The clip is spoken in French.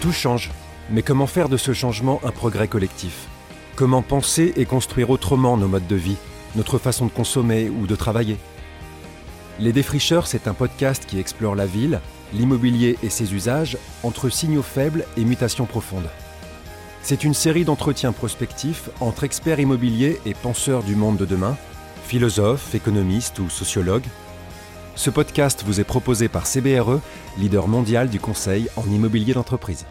Tout change, mais comment faire de ce changement un progrès collectif? Comment penser et construire autrement nos modes de vie, notre façon de consommer ou de travailler? Les Défricheurs, c'est un podcast qui explore la ville, l'immobilier et ses usages entre signaux faibles et mutations profondes. C'est une série d'entretiens prospectifs entre experts immobiliers et penseurs du monde de demain, philosophes, économistes ou sociologues. Ce podcast vous est proposé par CBRE, leader mondial du conseil en immobilier d'entreprise.